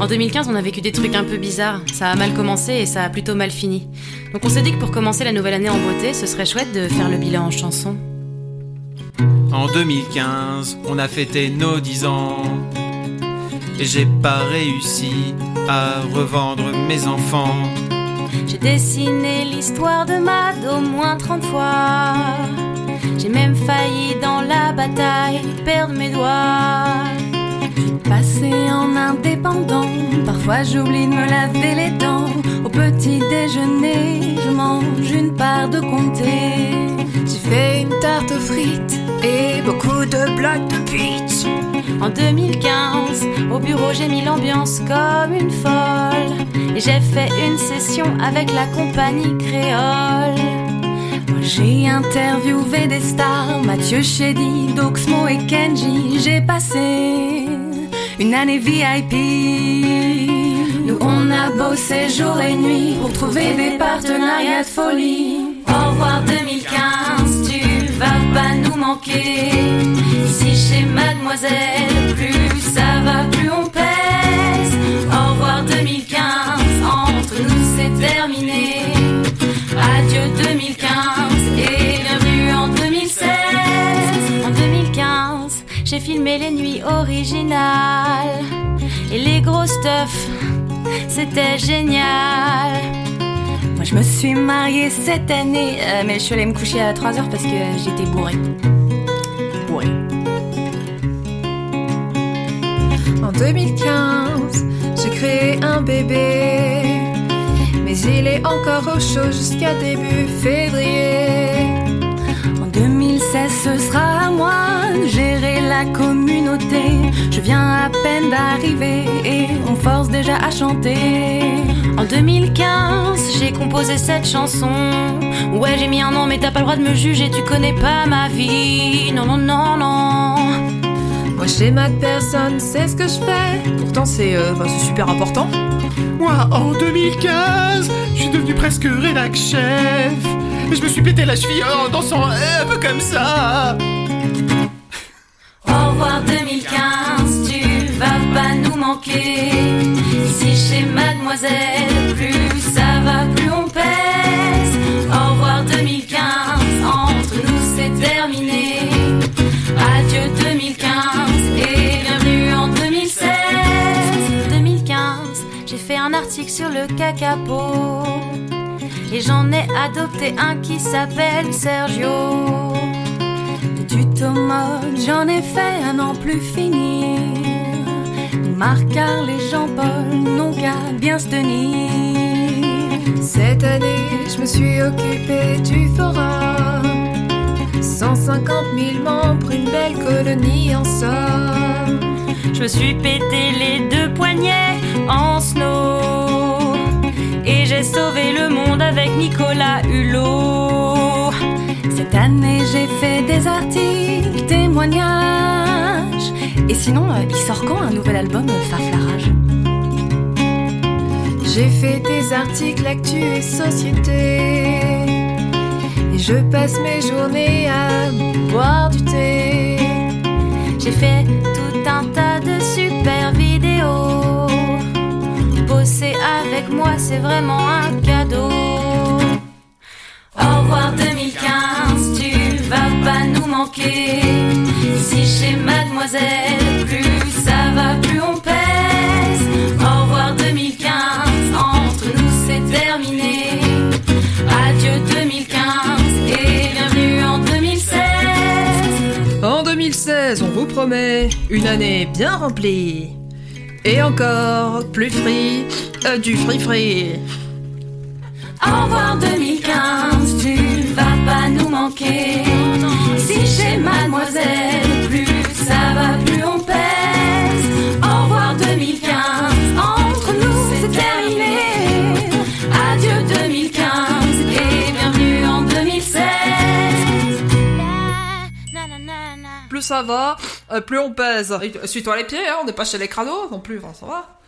En 2015, on a vécu des trucs un peu bizarres. Ça a mal commencé et ça a plutôt mal fini. Donc on s'est dit que pour commencer la nouvelle année en beauté, ce serait chouette de faire le bilan en chanson. En 2015, on a fêté nos 10 ans. Et j'ai pas réussi à revendre mes enfants. J'ai dessiné l'histoire de Mad au moins 30 fois. J'ai même failli dans la bataille perdre mes doigts. Parfois j'oublie de me laver les dents. Au petit déjeuner, je mange une part de comté. J'ai fait une tarte aux frites et beaucoup de blocs de pitch. En 2015, au bureau, j'ai mis l'ambiance comme une folle. Et j'ai fait une session avec la compagnie créole. J'ai interviewé des stars, Mathieu Chédy, Doxmo et Kenji. J'ai passé une année VIP. On a bossé jour et nuit pour trouver des partenariats de folie. Au revoir 2015, tu vas pas nous manquer. Ici chez Mademoiselle, plus ça va, plus on pèse. Au revoir 2015, entre nous c'est terminé. Adieu 2015 et bienvenue en 2016. En 2015, j'ai filmé les nuits originales et les gros stuff, c'était génial. Moi je me suis mariée cette année, euh, mais je suis allée me coucher à 3h parce que j'étais bourrée. Bourrée. En 2015, j'ai créé un bébé. Mais il est encore au chaud jusqu'à début février. En 2016, ce sera la communauté. Je viens à peine d'arriver et on force déjà à chanter. En 2015, j'ai composé cette chanson. Ouais, j'ai mis un an, mais t'as pas le droit de me juger, tu connais pas ma vie. Non, non, non, non. Moi, chez Mac, personne sait ce que je fais. Pourtant, c'est euh, enfin, c'est super important. Moi, en 2015, je suis devenu presque rédac chef. Et je me suis pété la cheville en dansant un peu comme ça. Au revoir 2015, tu vas pas nous manquer. Ici chez Mademoiselle, plus ça va, plus on pèse. Au revoir 2015, entre nous c'est terminé. Adieu 2015 et bienvenue en 2016. 2015, j'ai fait un article sur le cacapo. Et j'en ai adopté un qui s'appelle Sergio. J'en ai fait un en plus finir. Marc, Carl et Jean-Paul n'ont qu'à bien se tenir. Cette année, je me suis occupée du forum. 150 000 membres, une belle colonie en somme. Je me suis pété les deux poignets en snow. Et j'ai sauvé le monde avec Nicolas Hulot. Cette année, j'ai fait des articles, Et sinon, euh, il sort quand un nouvel album, Farflarage J'ai fait des articles actu et société. Et je passe mes journées à boire du thé. J'ai fait tout un tas de super vidéos. Bosser avec moi, c'est vraiment un cadeau. Au revoir 2015, tu vas pas nous manquer. Ici chez Mademoiselle, plus ça va, plus on pèse. Au revoir 2015, entre nous c'est terminé. Adieu 2015 et bienvenue en 2016. En 2016, on vous promet une année bien remplie. Et encore plus free, euh, du free free. Au revoir 2015, tu vas pas nous manquer. Si ça va, euh, plus on pèse. Suis-toi les pieds, hein, on n'est pas chez les crados non plus, ça va.